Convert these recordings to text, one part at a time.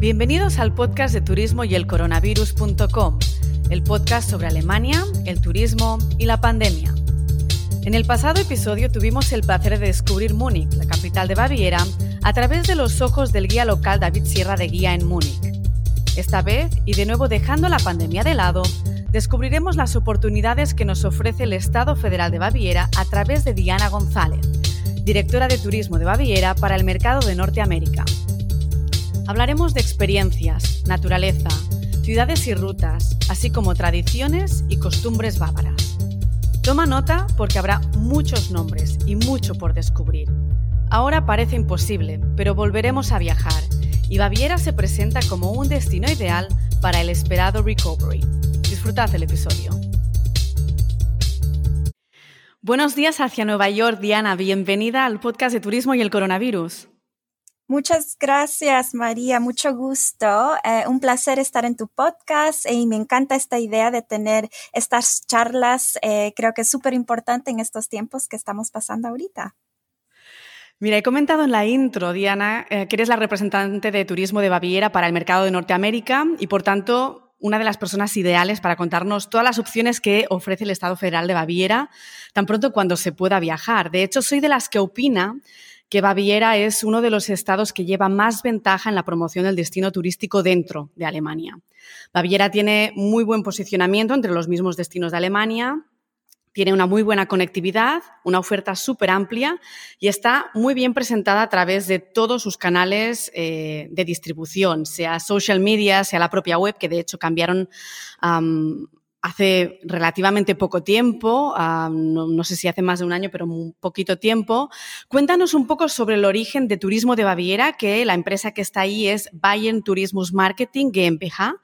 Bienvenidos al podcast de turismo y el coronavirus.com, el podcast sobre Alemania, el turismo y la pandemia. En el pasado episodio tuvimos el placer de descubrir Múnich, la capital de Baviera, a través de los ojos del guía local David Sierra de Guía en Múnich. Esta vez, y de nuevo dejando la pandemia de lado, descubriremos las oportunidades que nos ofrece el Estado Federal de Baviera a través de Diana González, directora de Turismo de Baviera para el mercado de Norteamérica. Hablaremos de experiencias, naturaleza, ciudades y rutas, así como tradiciones y costumbres bávaras. Toma nota porque habrá muchos nombres y mucho por descubrir. Ahora parece imposible, pero volveremos a viajar y Baviera se presenta como un destino ideal para el esperado recovery. Disfrutad el episodio. Buenos días hacia Nueva York, Diana. Bienvenida al podcast de Turismo y el Coronavirus. Muchas gracias, María. Mucho gusto. Eh, un placer estar en tu podcast y me encanta esta idea de tener estas charlas. Eh, creo que es súper importante en estos tiempos que estamos pasando ahorita. Mira, he comentado en la intro, Diana, eh, que eres la representante de turismo de Baviera para el mercado de Norteamérica y, por tanto, una de las personas ideales para contarnos todas las opciones que ofrece el Estado Federal de Baviera tan pronto cuando se pueda viajar. De hecho, soy de las que opina que Baviera es uno de los estados que lleva más ventaja en la promoción del destino turístico dentro de Alemania. Baviera tiene muy buen posicionamiento entre los mismos destinos de Alemania, tiene una muy buena conectividad, una oferta súper amplia y está muy bien presentada a través de todos sus canales eh, de distribución, sea social media, sea la propia web, que de hecho cambiaron hace relativamente poco tiempo, no, sé si hace más de un año, pero un poquito tiempo. Cuéntanos un poco sobre el origen de Turismo de Baviera, que la empresa que está ahí es Bayern Tourismus Marketing GmbH.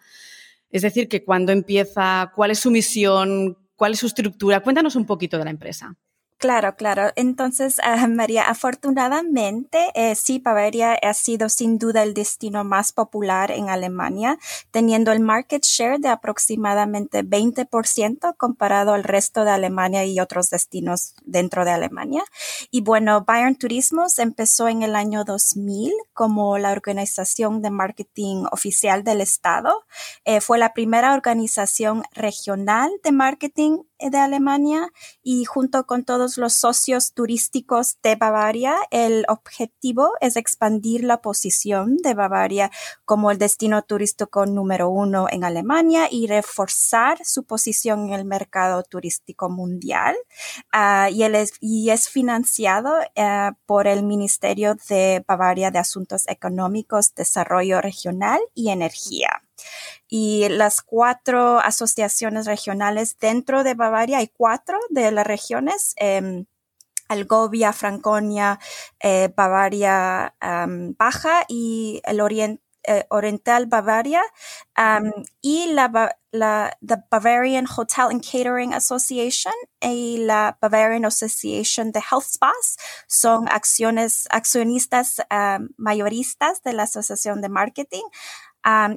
Es decir, que cuando empieza, cuál es su misión, cuál es su estructura. Cuéntanos un poquito de la empresa. Claro, claro. Entonces, uh, María, afortunadamente, eh, sí, Bavaria ha sido sin duda el destino más popular en Alemania, teniendo el market share de aproximadamente 20% comparado al resto de Alemania y otros destinos dentro de Alemania. Y bueno, Bayern Turismos empezó en el año 2000 como la organización de marketing oficial del Estado. Eh, fue la primera organización regional de marketing eh, de Alemania y junto con todos los socios turísticos de Bavaria, el objetivo es expandir la posición de Bavaria como el destino turístico número uno en Alemania y reforzar su posición en el mercado turístico mundial. Uh, y, es, financiado uh, por el Ministerio de Bavaria de Asuntos Económicos, Desarrollo Regional y Energía y las cuatro asociaciones regionales dentro de Bavaria, hay cuatro de las regiones. Eh, Algovia, Franconia, eh, Bavaria Baja y el Oriente eh, Oriental Bavaria um, y la, la the Bavarian Hotel and Catering Association y la Bavarian Association de Health Spas son acciones accionistas mayoristas de la Asociación de Marketing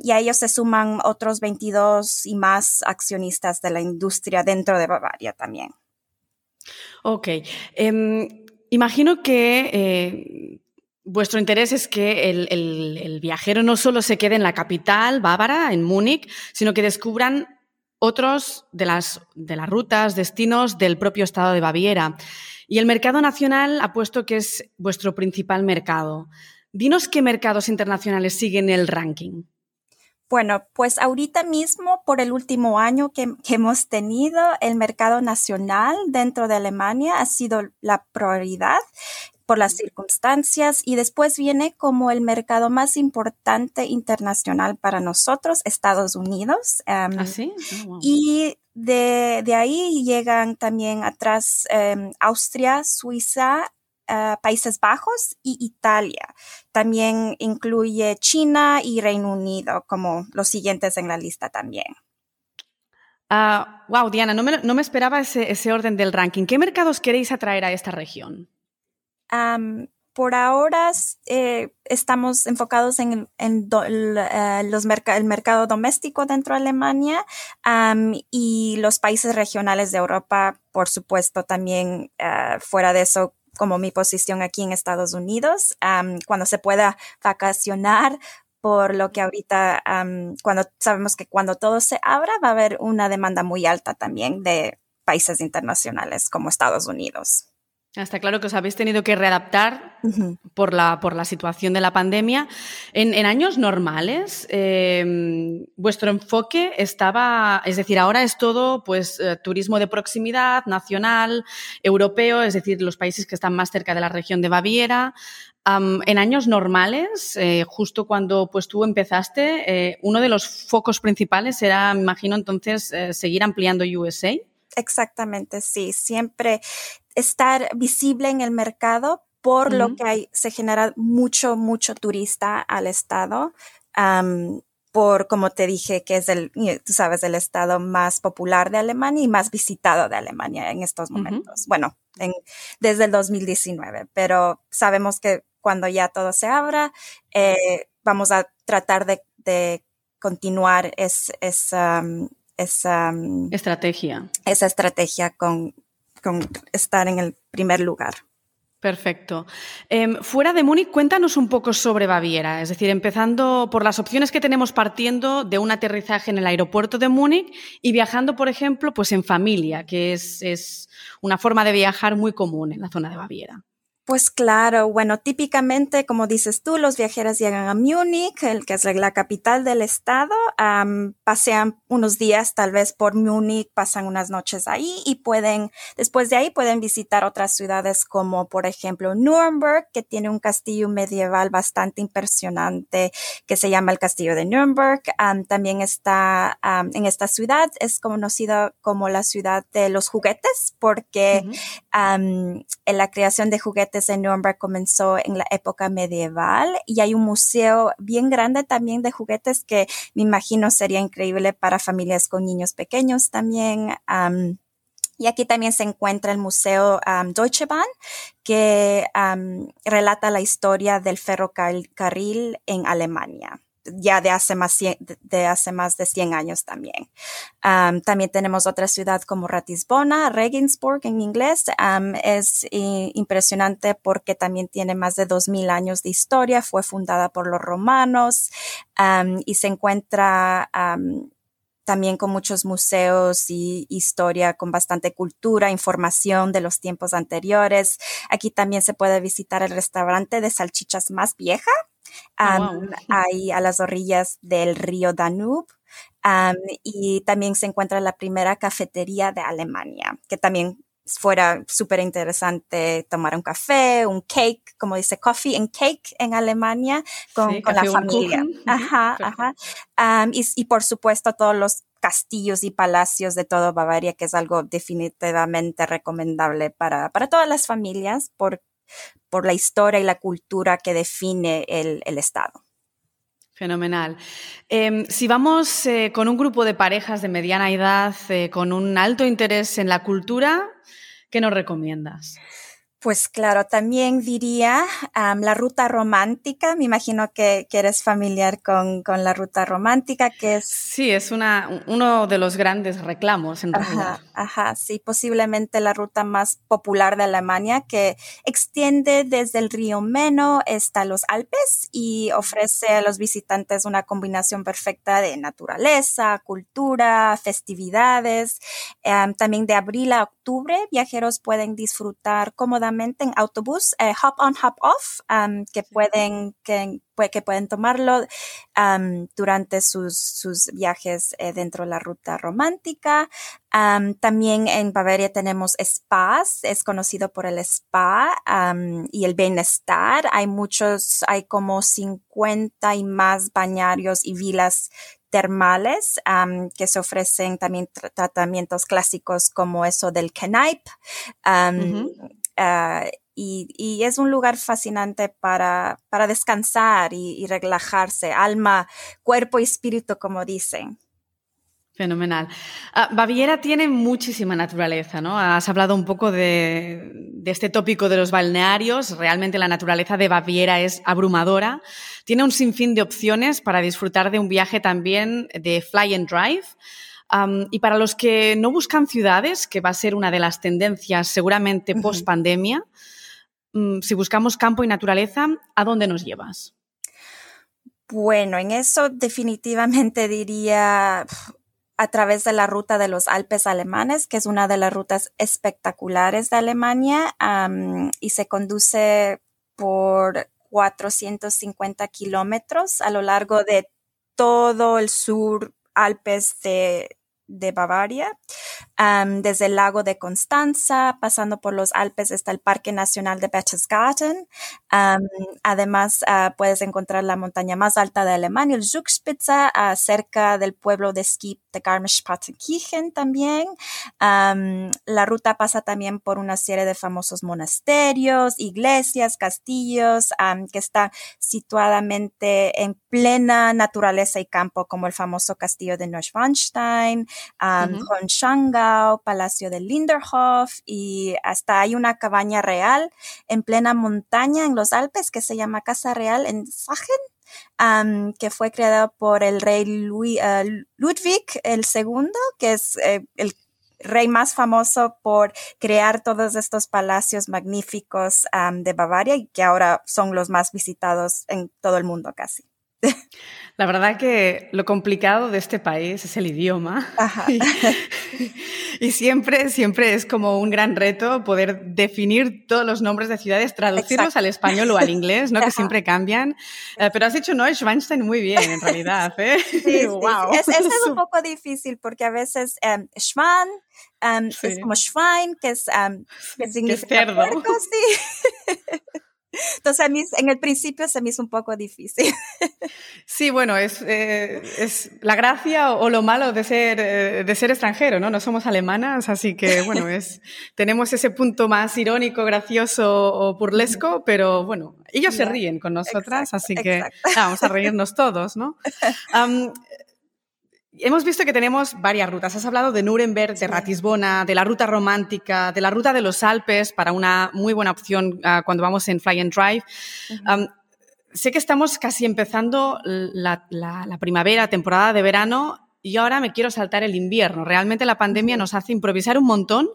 y a ellos se suman otros 22 y más accionistas de la industria dentro de Bavaria también. Ok. Em, imagino que eh, vuestro interés es que el, viajero no solo se quede en la capital bávara, en Múnich, sino que descubran otros de las, de las rutas, destinos del propio estado de Baviera. Y el mercado nacional ha puesto que es vuestro principal mercado. Dinos qué mercados internacionales siguen el ranking. Bueno, pues ahorita mismo, por el último año que, hemos tenido, el mercado nacional dentro de Alemania ha sido la prioridad por las circunstancias y después viene como el mercado más importante internacional para nosotros, Estados Unidos. Em, ¿Ah, sí? Oh, y de, ahí llegan también atrás em, Austria, Suiza, Países Bajos y Italia. También incluye China y Reino Unido como los siguientes en la lista también. wow, ah, Diana, no me, esperaba ese, orden del ranking. ¿Qué mercados queréis atraer a esta región? por ahora eh, estamos enfocados en, eh, los el mercado doméstico dentro de Alemania y los países regionales de Europa, por supuesto, también eh, fuera de eso como mi posición aquí en Estados Unidos. cuando se pueda vacacionar por lo que ahorita, cuando sabemos que cuando todo se abra, va a haber una demanda muy alta también de países internacionales como Estados Unidos. Está claro que os habéis tenido que readaptar por, la, por la situación de la pandemia. En, años normales, em, vuestro enfoque estaba, es decir, ahora es todo pues, eh, turismo de proximidad, nacional, europeo, es decir, los países que están más cerca de la región de Baviera. en años normales, eh, justo cuando pues, tú empezaste, eh, uno de los focos principales era, me imagino, entonces, seguir ampliando USA. Exactamente, sí. Siempre estar visible en el mercado por lo que hay, se genera mucho, mucho turista al estado. por, como te dije, que es el, tú sabes, el estado más popular de Alemania y más visitado de Alemania en estos momentos. Bueno, desde el 2019, pero sabemos que cuando ya todo se abra, eh, vamos a tratar de, continuar es, esa estrategia. Esa estrategia con, con estar en el primer lugar. Perfecto. Em, fuera de Múnich, cuéntanos un poco sobre Baviera, es decir, empezando por las opciones que tenemos partiendo de un aterrizaje en el aeropuerto de Múnich y viajando, por ejemplo, pues en familia, que es, es una forma de viajar muy común en la zona de Baviera. Pues claro, bueno, típicamente, como dices tú, los viajeros llegan a Múnich, el que es la capital del estado, pasean unos días tal vez por Múnich, pasan unas noches ahí y pueden, después de ahí pueden visitar otras ciudades como por ejemplo Nuremberg, que tiene un castillo medieval bastante impresionante que se llama el castillo de Nuremberg. también está en esta ciudad, es conocida como la ciudad de los juguetes porque en la creación de juguetes en Nuremberg comenzó en la época medieval y hay un museo bien grande también de juguetes que me imagino sería increíble para familias con niños pequeños también. y aquí también se encuentra el Museo Deutsche Bahn, que relata la historia del ferrocarril en Alemania ya de hace más, de hace más de 100 años también. también tenemos otra ciudad como Ratisbona, Regensburg en inglés. es impresionante porque también tiene más de 2000 años de historia. Fue fundada por los romanos y se encuentra también con muchos museos y historia, con bastante cultura, información de los tiempos anteriores. Aquí también se puede visitar el restaurante de salchichas más vieja Oh, ahí a las orillas del río Danube. y también se encuentra la primera cafetería de Alemania, que también fuera súper interesante tomar un café, un cake, como dice coffee and cake en Alemania, con, la familia. Ajá, ajá. y, por supuesto todos los castillos y palacios de todo Bavaria, que es algo definitivamente recomendable para, para todas las familias, por, por la historia y la cultura que define el, Estado. Fenomenal. Em, si vamos eh, con un grupo de parejas de mediana edad eh, con un alto interés en la cultura, ¿qué nos recomiendas? Pues claro, también diría la ruta romántica. Me imagino que, eres familiar con, la ruta romántica, que es... Sí, es una, uno de los grandes reclamos en realidad. Ajá, sí, posiblemente la ruta más popular de Alemania, que extiende desde el río Meno hasta los Alpes y ofrece a los visitantes una combinación perfecta de naturaleza, cultura, festividades. también de abril a octubre, viajeros pueden disfrutar cómodamente en autobús, eh, hop on, hop off, que pueden, que, que pueden tomarlo durante sus, sus viajes eh, dentro de la ruta romántica. también en Bavaria tenemos spas, es conocido por el spa y el bienestar. Hay muchos, hay como 50 y más bañarios y vilas termales que se ofrecen también tratamientos clásicos como eso del Kneip. Ah, y, es un lugar fascinante para, para descansar y, relajarse, alma, cuerpo y espíritu, como dicen. Fenomenal. Ah, Baviera tiene muchísima naturaleza, ¿no? Has hablado un poco de, de, este tópico de los balnearios. Realmente la naturaleza de Baviera es abrumadora. Tiene un sinfín de opciones para disfrutar de un viaje también de fly and drive y para los que no buscan ciudades, que va a ser una de las tendencias seguramente post pandemia, mm, si buscamos campo y naturaleza, ¿a dónde nos llevas? Bueno, en eso definitivamente diría a través de la ruta de los Alpes alemanes, que es una de las rutas espectaculares de Alemania y se conduce por 450 kilómetros a lo largo de todo el sur Alpes de de Bavaria, desde el lago de Constanza, pasando por los Alpes está el Parque Nacional de Berchtesgaden. además, uh, puedes encontrar la montaña más alta de Alemania, el Zugspitze, uh, cerca del pueblo de esquí de Garmisch-Partenkirchen también. la ruta pasa también por una serie de famosos monasterios, iglesias, castillos, que está situadamente en plena naturaleza y campo, como el famoso castillo de Neuschwanstein, um, Palacio de Linderhof y hasta hay una cabaña real en plena montaña en los Alpes que se llama Casa Real en Sachen. que fue creada por el rey uh, Ludwig II, que es eh, el rey más famoso por crear todos estos palacios magníficos de Bavaria y que ahora son los más visitados en todo el mundo casi. La verdad que lo complicado de este país es el idioma. Y, siempre, siempre es como un gran reto poder definir todos los nombres de ciudades, traducirlos al español o al inglés, ¿no? Que siempre cambian. Eh, pero has dicho Neuschwanstein muy bien, en realidad. ¿eh? Sí, wow. Es, es, un poco difícil porque a veces um, Schwan um, es como Schwein, que es um, que significa cerdo. sí. Entonces, a mí en el principio se me hizo un poco difícil. Sí, bueno, es, eh, es la gracia o, lo malo de ser, eh, de ser extranjero, ¿no? No somos alemanas, así que, bueno, es, tenemos ese punto más irónico, gracioso o burlesco, pero bueno, ellos se ríen con nosotras, así que vamos a reírnos todos, ¿no? Hemos visto que tenemos varias rutas. Has hablado de Nuremberg, de Ratisbona, de la ruta romántica, de la ruta de los Alpes para una muy buena opción ah, cuando vamos en Fly and Drive. sé que estamos casi empezando la, la primavera, temporada de verano, y ahora me quiero saltar el invierno. Realmente la pandemia nos hace improvisar un montón.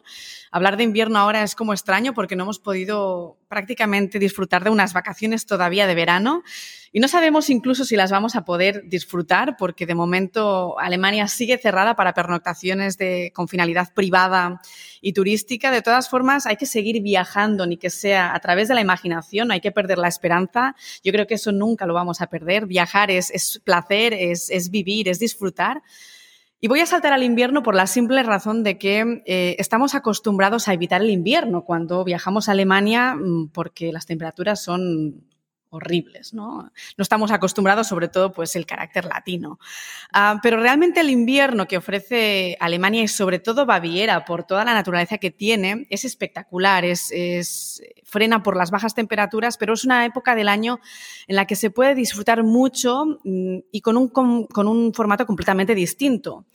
Hablar de invierno ahora es como extraño porque no hemos podido prácticamente disfrutar de unas vacaciones todavía de verano y no sabemos incluso si las vamos a poder disfrutar porque de momento Alemania sigue cerrada para pernoctaciones de, con finalidad privada y turística. De todas formas, hay que seguir viajando, ni que sea a través de la imaginación, hay que perder la esperanza. Yo creo que eso nunca lo vamos a perder. Viajar es, es placer, es, es vivir, es disfrutar. Y voy a saltar al invierno por la simple razón de que eh, estamos acostumbrados a evitar el invierno cuando viajamos a Alemania mm, porque las temperaturas son horribles, ¿no? No estamos acostumbrados, sobre todo, pues el carácter latino. Ah, pero realmente el invierno que ofrece Alemania y sobre todo Baviera, por toda la naturaleza que tiene, es espectacular, es, frena por las bajas temperaturas, pero es una época del año en la que se puede disfrutar mucho mm, y con un, con un formato completamente distinto.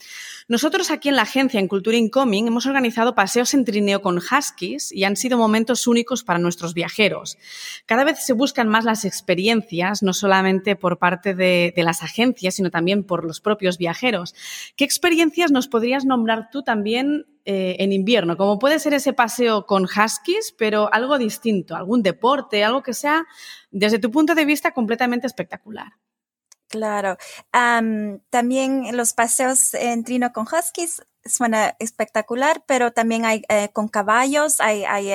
Nosotros aquí en la agencia, en Cultura Incoming, hemos organizado paseos en trineo con huskies y han sido momentos únicos para nuestros viajeros. Cada vez se buscan más las experiencias, no solamente por parte de, las agencias, sino también por los propios viajeros. ¿Qué experiencias nos podrías nombrar tú también eh, en invierno? Como puede ser ese paseo con huskies, pero algo distinto, algún deporte, algo que sea, desde tu punto de vista, completamente espectacular. Claro. también los paseos en trino con huskies suena espectacular, pero también hay eh, con caballos, hay, hay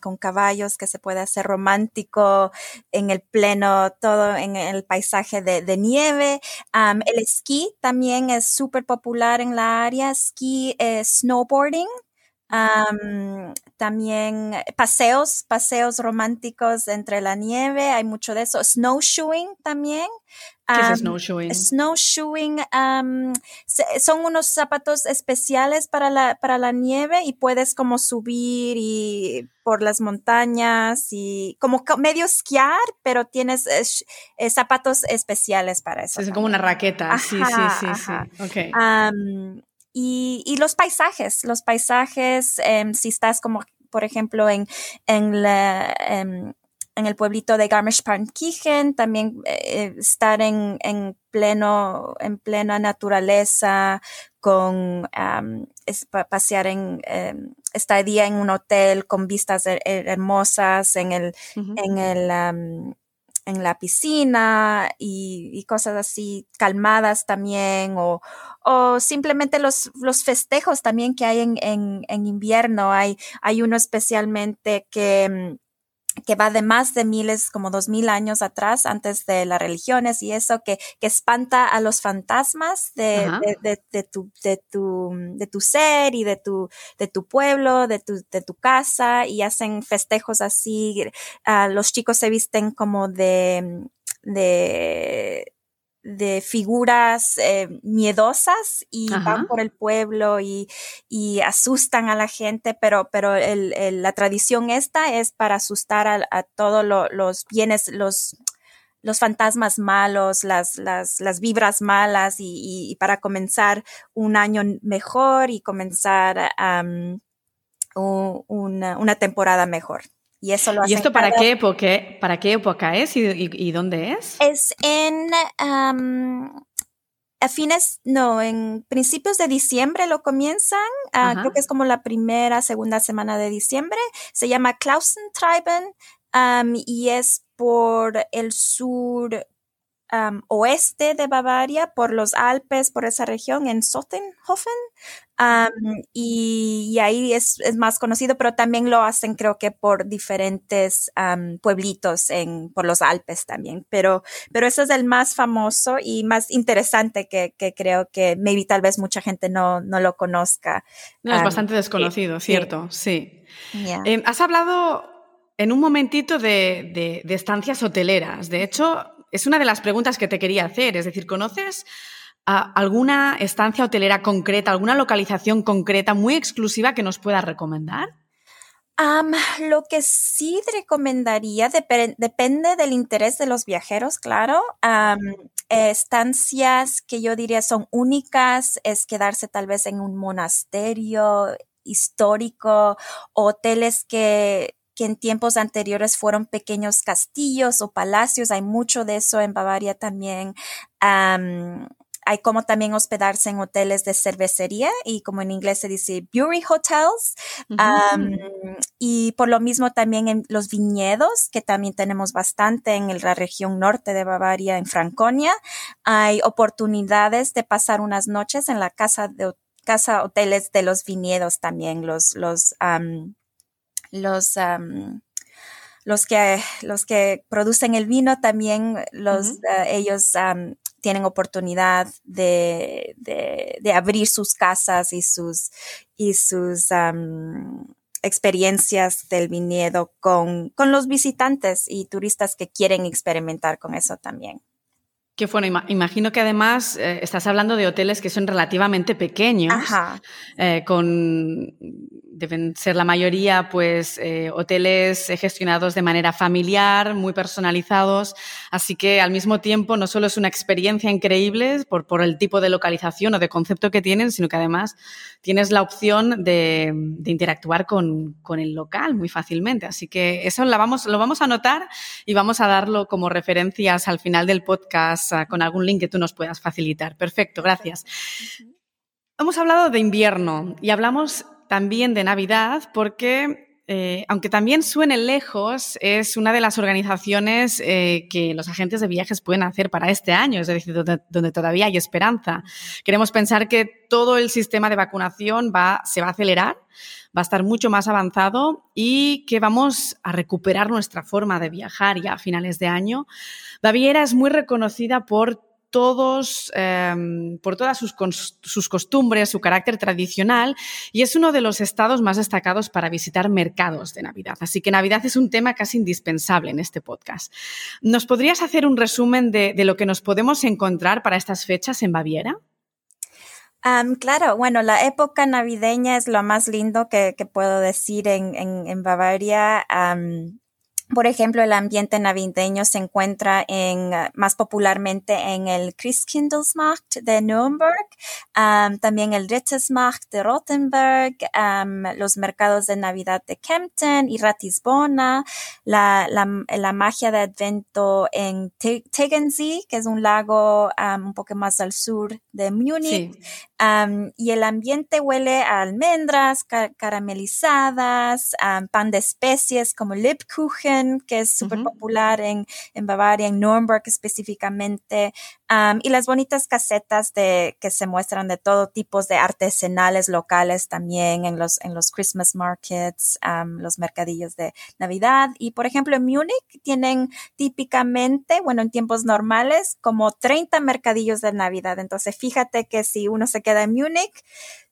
con caballos que se puede hacer romántico en el pleno, todo en el paisaje de, nieve. el esquí también es súper popular en la área, esquí, eh, snowboarding también paseos, paseos románticos entre la nieve, hay mucho de eso. Snowshoeing también. ¿Qué es snowshoeing? Snowshoeing son unos zapatos especiales para la, para la nieve y puedes como subir y por las montañas y como medio esquiar, pero tienes eh, zapatos especiales para eso. Es como una raqueta. sí, sí, sí, sí. Okay. Y, los paisajes, los paisajes, em, si estás como, por ejemplo, en, en, la, em, en el pueblito de Garmisch-Partenkirchen, también eh, estar en, en, pleno, en plena naturaleza, con pasear en em, estadía en un hotel con vistas hermosas, en el, en el en la piscina y, cosas así calmadas también o, o simplemente los, los festejos también que hay en, en, en invierno. Hay, hay uno especialmente que mm, que va de más de miles, como dos mil años atrás, antes de las religiones y eso, que, que espanta a los fantasmas de, de, de, tu, de, tu, de tu ser y de tu, de tu pueblo, de tu, de tu casa y hacen festejos así. Uh, los chicos se visten como de, de de figuras eh, miedosas y van por el pueblo y, y, asustan a la gente, pero, pero el, la tradición esta es para asustar a, a todos los bienes, los, los fantasmas malos, las, las, las vibras malas y, y, para comenzar un año mejor y comenzar una, una temporada mejor. Y eso lo ¿Y esto para qué época, para qué época es y, dónde es? Es en a fines, no, en principios de diciembre lo comienzan. Ah, creo que es como la primera, segunda semana de diciembre. Se llama Klausentreiben y es por el sur oeste de Bavaria, por los Alpes, por esa región, en Sottenhofen. Y, ahí es, más conocido, pero también lo hacen creo que por diferentes pueblitos en, por los Alpes también. Pero, pero ese es el más famoso y más interesante que, creo que maybe tal vez mucha gente no, no lo conozca. es bastante desconocido, cierto, sí. Em, has hablado en un momentito de, de, estancias hoteleras. De hecho, es una de las preguntas que te quería hacer. Es decir, ¿conoces alguna estancia hotelera concreta, alguna localización concreta muy exclusiva que nos puedas recomendar? lo que sí recomendaría depende del interés de los viajeros, claro. estancias que yo diría son únicas es quedarse tal vez en un monasterio histórico, hoteles que que en tiempos anteriores fueron pequeños castillos o palacios. Hay mucho de eso en Bavaria también. Hay como también hospedarse en hoteles de cervecería y como en inglés se dice brewery hotels. y por lo mismo también en los viñedos, que también tenemos bastante en la región norte de Bavaria, en Franconia. Hay oportunidades de pasar unas noches en la casa de casa hoteles de los viñedos también, los, los, los, los, que, los que producen el vino también, los, eh, ellos tienen oportunidad de, de, abrir sus casas y sus, y sus experiencias del viñedo con, con los visitantes y turistas que quieren experimentar con eso también. Que bueno, imagino que además eh, estás hablando de hoteles que son relativamente pequeños, eh, con deben ser la mayoría, pues, eh, hoteles gestionados de manera familiar, muy personalizados. Así que al mismo tiempo no solo es una experiencia increíble por, por el tipo de localización o de concepto que tienen, sino que además tienes la opción de, de interactuar con, con, el local muy fácilmente. Así que eso la vamos, lo vamos a anotar y vamos a darlo como referencias al final del podcast ah, con algún link que tú nos puedas facilitar. Perfecto, gracias. Hemos hablado de invierno y hablamos también de Navidad porque, eh, aunque también suene lejos, es una de las organizaciones eh, que los agentes de viajes pueden hacer para este año, es decir, donde, todavía hay esperanza. Queremos pensar que todo el sistema de vacunación va, se va a acelerar, va a estar mucho más avanzado y que vamos a recuperar nuestra forma de viajar ya a finales de año. Baviera es muy reconocida por todos, em, por todas sus, costumbres, su carácter tradicional, y es uno de los estados más destacados para visitar mercados de Navidad. Así que Navidad es un tema casi indispensable en este podcast. ¿Nos podrías hacer un resumen de, lo que nos podemos encontrar para estas fechas en Baviera? claro, bueno, la época navideña es lo más lindo que, puedo decir en, Bavaria. Por ejemplo, el ambiente navideño se encuentra en, ah, más popularmente en el Christkindlesmarkt de Nürnberg, también el Rittesmarkt de Rothenburg, los mercados de Navidad de Kempten y Ratisbona, la, la, magia de Advento en Tegernsee, que es un lago un poco más al sur de Múnich. y el ambiente huele a almendras caramelizadas, pan de especies como Liebkuchen, Que es súper popular en, en Bavaria, en Nuremberg específicamente, y las bonitas casetas de, que se muestran de todo tipo de artesanales locales también en los, en los Christmas markets, los mercadillos de Navidad. Y por ejemplo, en Múnich tienen típicamente, bueno, en tiempos normales, como 30 mercadillos de Navidad. Entonces, fíjate que si uno se queda en Múnich,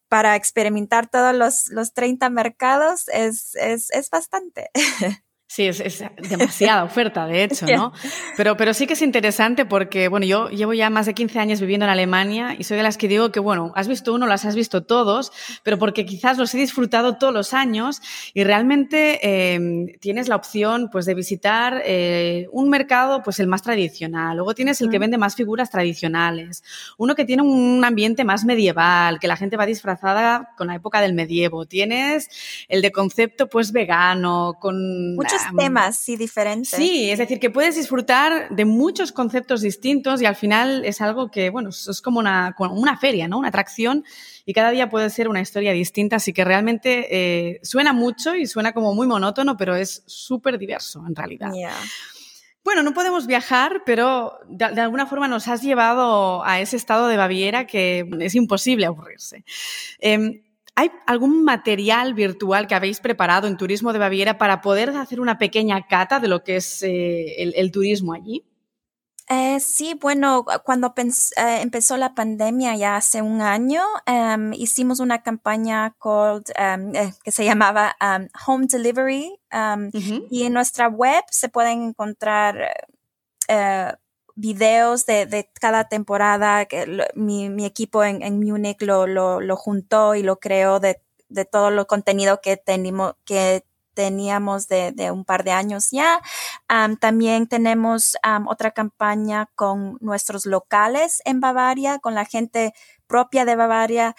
para experimentar todos los, los 30 mercados es, es, es bastante. Sí, es, es, demasiada oferta, de hecho, ¿no? Pero, pero sí que es interesante porque, bueno, yo llevo ya más de 15 años viviendo en Alemania y soy de las que digo que, bueno, has visto uno, las has visto todos, pero porque quizás los he disfrutado todos los años y realmente eh, tienes la opción, pues, de visitar eh, un mercado, pues, el más tradicional. Luego tienes el que vende más figuras tradicionales. Uno que tiene un ambiente más medieval, que la gente va disfrazada con la época del medievo. Tienes el de concepto, pues, vegano, con... Muchos temas, sí, diferentes. Sí, es decir, que puedes disfrutar de muchos conceptos distintos y al final es algo que, bueno, es como una, una feria, ¿no? Una atracción y cada día puede ser una historia distinta, así que realmente eh, suena mucho y suena como muy monótono, pero es súper diverso en realidad. Bueno, no podemos viajar, pero de, alguna forma nos has llevado a ese estado de Baviera que es imposible aburrirse. Em, ¿Hay algún material virtual que habéis preparado en Turismo de Baviera para poder hacer una pequeña cata de lo que es eh, el, turismo allí? Eh, sí, bueno, cuando eh, empezó la pandemia ya hace un año, em, hicimos una campaña em, que se llamaba em, Home Delivery y en nuestra web se pueden encontrar videos de, de cada temporada que mi, mi, equipo en, en Múnich lo, lo, lo, juntó y lo creó de, de todo lo contenido que tenemos, que teníamos de, de, un par de años ya. también tenemos otra campaña con nuestros locales en Bavaria, con la gente propia de Bavaria.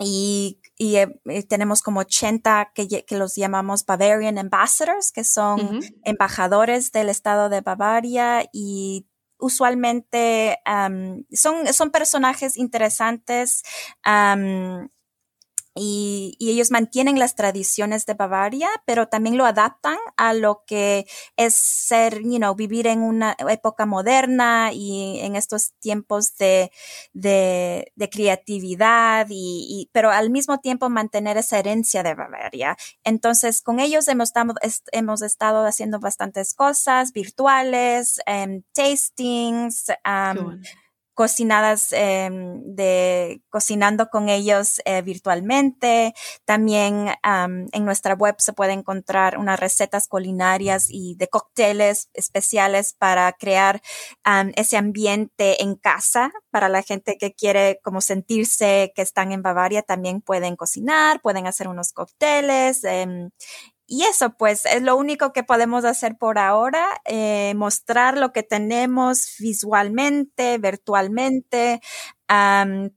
y eh, y, tenemos como 80 que, que, los llamamos Bavarian Ambassadors, que son embajadores del estado de Bavaria y usualmente son, son personajes interesantes y, ellos mantienen las tradiciones de Bavaria, pero también lo adaptan a lo que es ser, you know, vivir en una época moderna y en estos tiempos de, de, creatividad y, pero al mismo tiempo mantener esa herencia de Bavaria. Entonces, con ellos hemos, hemos estado haciendo bastantes cosas virtuales, um, tastings, cocinadas em, de cocinando con ellos eh, virtualmente. También en nuestra web se puede encontrar unas recetas culinarias y de cócteles especiales para crear ese ambiente en casa para la gente que quiere como sentirse que están en Bavaria. También pueden cocinar, pueden hacer unos cócteles em, y eso, pues, es lo único que podemos hacer por ahora, eh, mostrar lo que tenemos visualmente, virtualmente,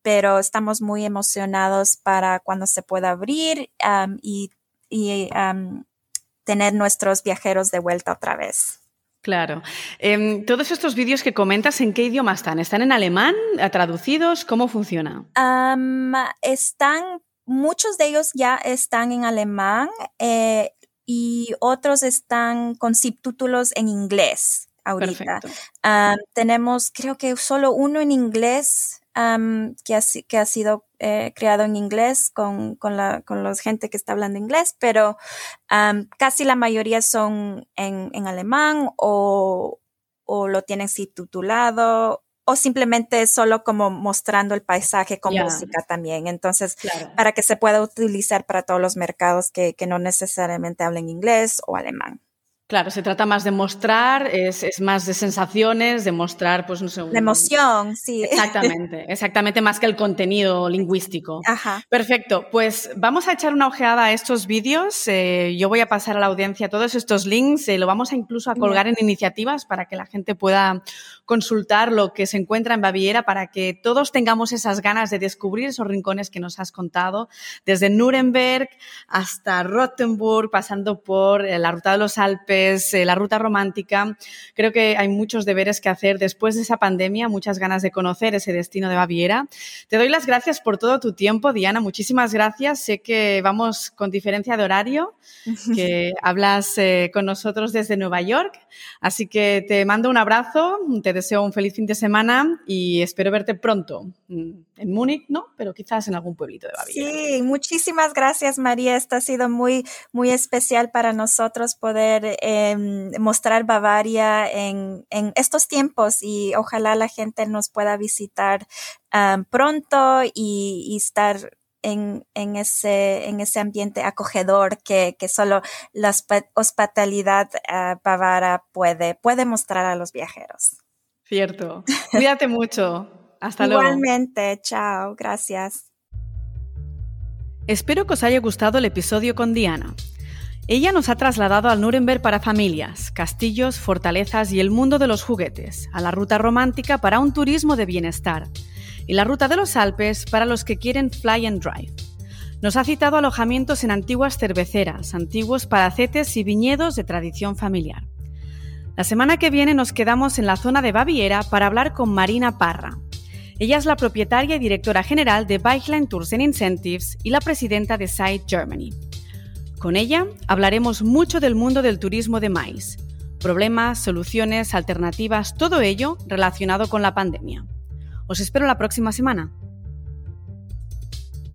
pero estamos muy emocionados para cuando se pueda abrir y, tener nuestros viajeros de vuelta otra vez. Claro. Em, todos estos vídeos que comentas, ¿en qué idioma están? ¿Están en alemán? ¿Traducidos? ¿Cómo funciona? están muchos de ellos ya están en alemán. Eh, y otros están con subtítulos en inglés ahorita. tenemos, creo que solo uno en inglés que, ha, que ha sido eh, creado en inglés con, con, la, con la gente que está hablando inglés, pero casi la mayoría son en, en alemán o, o lo tienen subtitulado o simplemente solo como mostrando el paisaje con música también. Entonces, para que se pueda utilizar para todos los mercados que, que no necesariamente hablen inglés o alemán. Claro, se trata más de mostrar, es, es, más de sensaciones, de mostrar, pues no sé. La emoción, sí. Exactamente, exactamente más que el contenido lingüístico. Ajá. Perfecto, pues vamos a echar una ojeada a estos vídeos. Eh, yo voy a pasar a la audiencia todos estos links, eh, lo vamos a incluso a colgar en iniciativas para que la gente pueda consultar lo que se encuentra en Baviera, para que todos tengamos esas ganas de descubrir esos rincones que nos has contado, desde Nuremberg hasta Rottenburg, pasando por eh, la ruta de los Alpes eh, la ruta romántica. Creo que hay muchos deberes que hacer después de esa pandemia, muchas ganas de conocer ese destino de Baviera. Te doy las gracias por todo tu tiempo, Diana. Muchísimas gracias. Sé que vamos con diferencia de horario, que hablas eh, con nosotros desde Nueva York. Así que te mando un abrazo, te deseo un feliz fin de semana y espero verte pronto mm, en Múnich, ¿no? Pero quizás en algún pueblito de Baviera. Sí, muchísimas gracias, María. Esto ha sido muy, muy especial para nosotros poder em, mostrar Bavaria en, estos tiempos y ojalá la gente nos pueda visitar pronto y, estar en, ese, en ese ambiente acogedor que, solo la hospitalidad uh, bávara puede, puede mostrar a los viajeros. Cierto. Cuídate mucho. Hasta luego. Igualmente. Chao. Gracias. Espero que os haya gustado el episodio con Diana. Ella nos ha trasladado al Nuremberg para familias, castillos, fortalezas y el mundo de los juguetes, a la ruta romántica para un turismo de bienestar y la ruta de los Alpes para los que quieren fly and drive. Nos ha citado alojamientos en antiguas cerveceras, antiguos palacetes y viñedos de tradición familiar. La semana que viene nos quedamos en la zona de Baviera para hablar con Marina Parra, ella es la propietaria y directora general de Bikeline Tours and Incentives y la presidenta de Site Germany. Con ella hablaremos mucho del mundo del turismo de maíz, problemas, soluciones, alternativas, todo ello relacionado con la pandemia. Os espero la próxima semana.